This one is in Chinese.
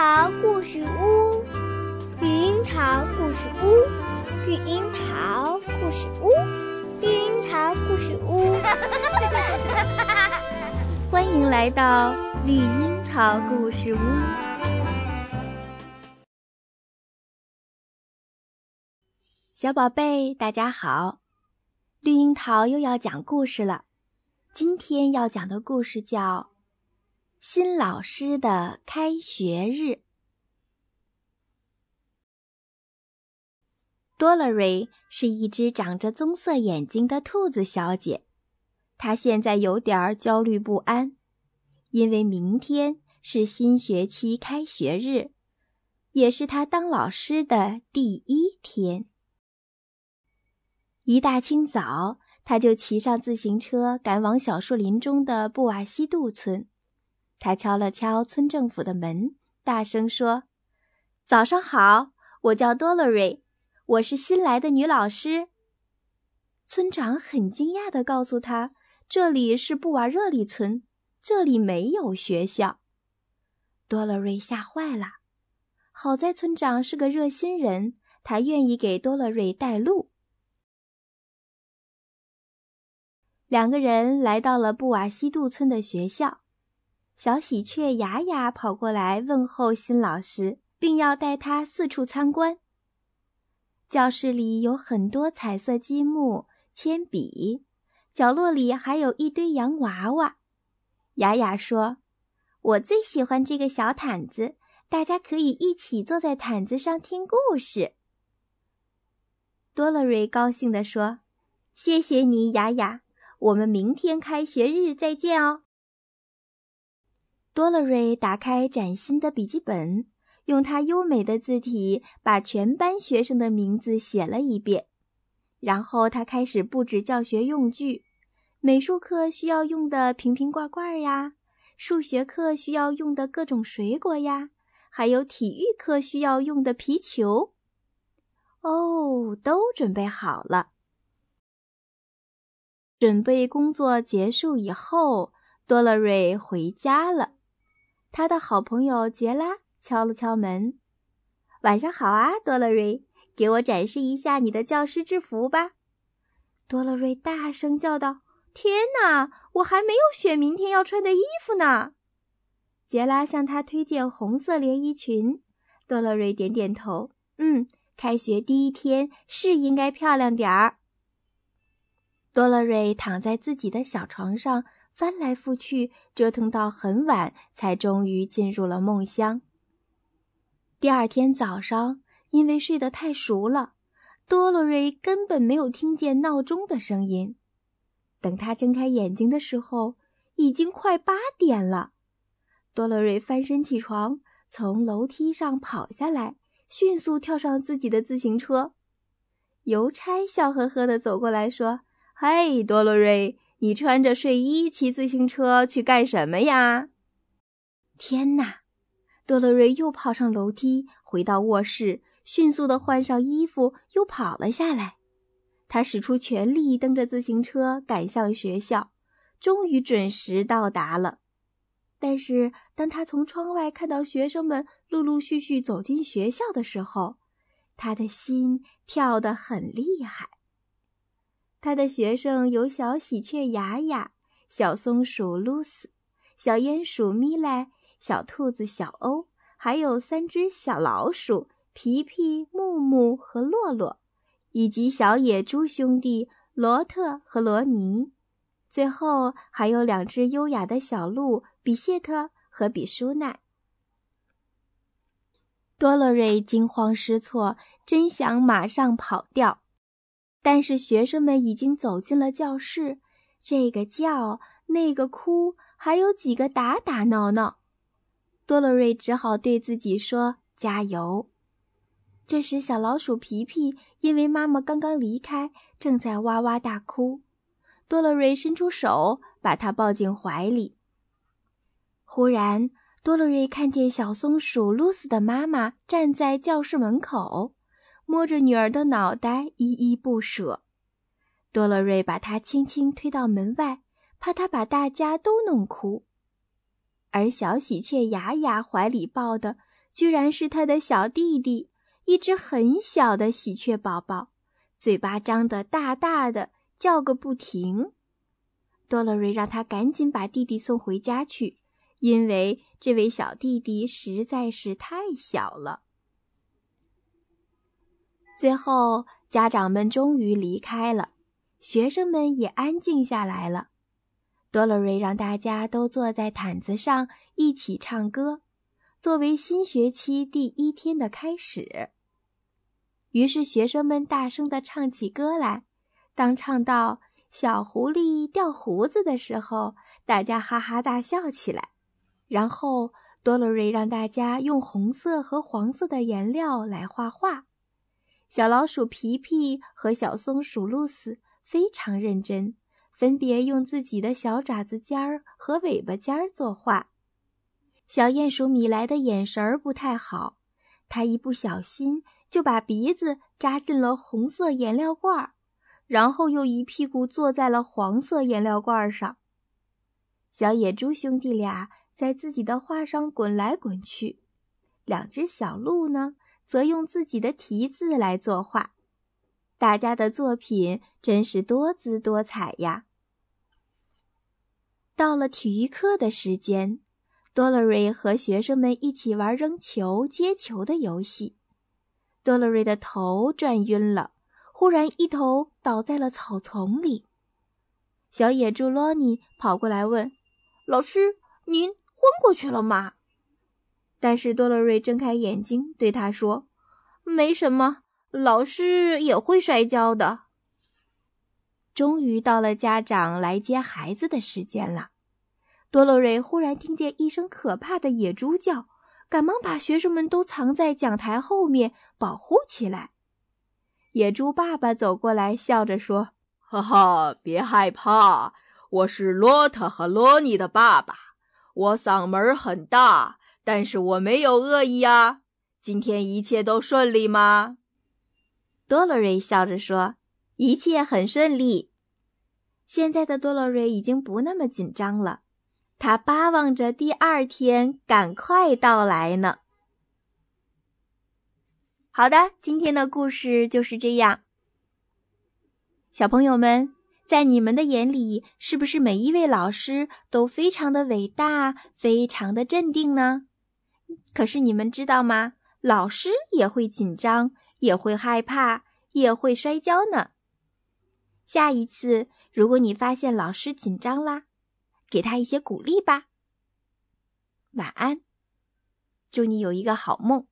桃故事屋，绿樱桃故事屋，绿樱桃故事屋，绿樱桃故事屋。欢迎来到绿樱桃故事屋。小宝贝，大家好！绿樱桃又要讲故事了。今天要讲的故事叫。新老师的开学日。多乐瑞是一只长着棕色眼睛的兔子小姐，她现在有点儿焦虑不安，因为明天是新学期开学日，也是她当老师的第一天。一大清早，她就骑上自行车，赶往小树林中的布瓦西杜村。他敲了敲村政府的门，大声说：“早上好，我叫多洛瑞，我是新来的女老师。”村长很惊讶地告诉他：“这里是布瓦热里村，这里没有学校。”多洛瑞吓坏了。好在村长是个热心人，他愿意给多洛瑞带路。两个人来到了布瓦西杜村的学校。小喜鹊雅雅跑过来问候新老师，并要带他四处参观。教室里有很多彩色积木、铅笔，角落里还有一堆洋娃娃。雅雅说：“我最喜欢这个小毯子，大家可以一起坐在毯子上听故事。”多乐瑞高兴地说：“谢谢你，雅雅，我们明天开学日再见哦。”多洛瑞打开崭新的笔记本，用他优美的字体把全班学生的名字写了一遍。然后他开始布置教学用具：美术课需要用的瓶瓶罐罐呀，数学课需要用的各种水果呀，还有体育课需要用的皮球。哦，都准备好了。准备工作结束以后，多乐瑞回家了。他的好朋友杰拉敲了敲门：“晚上好啊，多洛瑞，给我展示一下你的教师制服吧。”多洛瑞大声叫道：“天哪，我还没有选明天要穿的衣服呢！”杰拉向他推荐红色连衣裙。多洛瑞点点头：“嗯，开学第一天是应该漂亮点儿。”多洛瑞躺在自己的小床上。翻来覆去，折腾到很晚，才终于进入了梦乡。第二天早上，因为睡得太熟了，多洛瑞根本没有听见闹钟的声音。等他睁开眼睛的时候，已经快八点了。多洛瑞翻身起床，从楼梯上跑下来，迅速跳上自己的自行车。邮差笑呵呵地走过来说：“嘿，多洛瑞。”你穿着睡衣骑自行车去干什么呀？天哪！多洛瑞又跑上楼梯，回到卧室，迅速地换上衣服，又跑了下来。他使出全力蹬着自行车赶向学校，终于准时到达了。但是，当他从窗外看到学生们陆陆续续走进学校的时候，他的心跳得很厉害。他的学生有小喜鹊雅雅、小松鼠露丝、小鼹鼠咪莱、小兔子小欧，还有三只小老鼠皮皮、木木和洛洛，以及小野猪兄弟罗特和罗尼。最后还有两只优雅的小鹿比谢特和比舒奈。多洛瑞惊慌失措，真想马上跑掉。但是学生们已经走进了教室，这个叫，那个哭，还有几个打打闹闹。多洛瑞只好对自己说：“加油！”这时，小老鼠皮皮因为妈妈刚刚离开，正在哇哇大哭。多洛瑞伸出手，把它抱进怀里。忽然，多洛瑞看见小松鼠露丝的妈妈站在教室门口。摸着女儿的脑袋，依依不舍。多洛瑞把她轻轻推到门外，怕她把大家都弄哭。而小喜鹊雅雅怀里抱的居然是他的小弟弟，一只很小的喜鹊宝宝，嘴巴张得大大的，叫个不停。多洛瑞让他赶紧把弟弟送回家去，因为这位小弟弟实在是太小了。最后，家长们终于离开了，学生们也安静下来了。多洛瑞让大家都坐在毯子上一起唱歌，作为新学期第一天的开始。于是学生们大声地唱起歌来。当唱到“小狐狸掉胡子”的时候，大家哈哈大笑起来。然后多洛瑞让大家用红色和黄色的颜料来画画。小老鼠皮皮和小松鼠露丝非常认真。分别用自己的小爪子尖儿和尾巴尖儿作画。小鼹鼠米莱的眼神儿不太好，它一不小心就把鼻子扎进了红色颜料罐儿，然后又一屁股坐在了黄色颜料罐上。小野猪兄弟俩在自己的画上滚来滚去，两只小鹿呢，则用自己的蹄子来作画。大家的作品真是多姿多彩呀！到了体育课的时间，多洛瑞和学生们一起玩扔球、接球的游戏。多洛瑞的头转晕了，忽然一头倒在了草丛里。小野猪罗尼跑过来问：“老师，您昏过去了吗？”但是多洛瑞睁开眼睛对他说：“没什么。”老师也会摔跤的。终于到了家长来接孩子的时间了。多洛瑞忽然听见一声可怕的野猪叫，赶忙把学生们都藏在讲台后面保护起来。野猪爸爸走过来，笑着说：“哈哈，别害怕，我是罗特和罗尼的爸爸。我嗓门很大，但是我没有恶意呀。今天一切都顺利吗？”多洛瑞笑着说：“一切很顺利。”现在的多洛瑞已经不那么紧张了，他巴望着第二天赶快到来呢。好的，今天的故事就是这样。小朋友们，在你们的眼里，是不是每一位老师都非常的伟大，非常的镇定呢？可是你们知道吗？老师也会紧张。也会害怕，也会摔跤呢。下一次，如果你发现老师紧张啦，给他一些鼓励吧。晚安，祝你有一个好梦。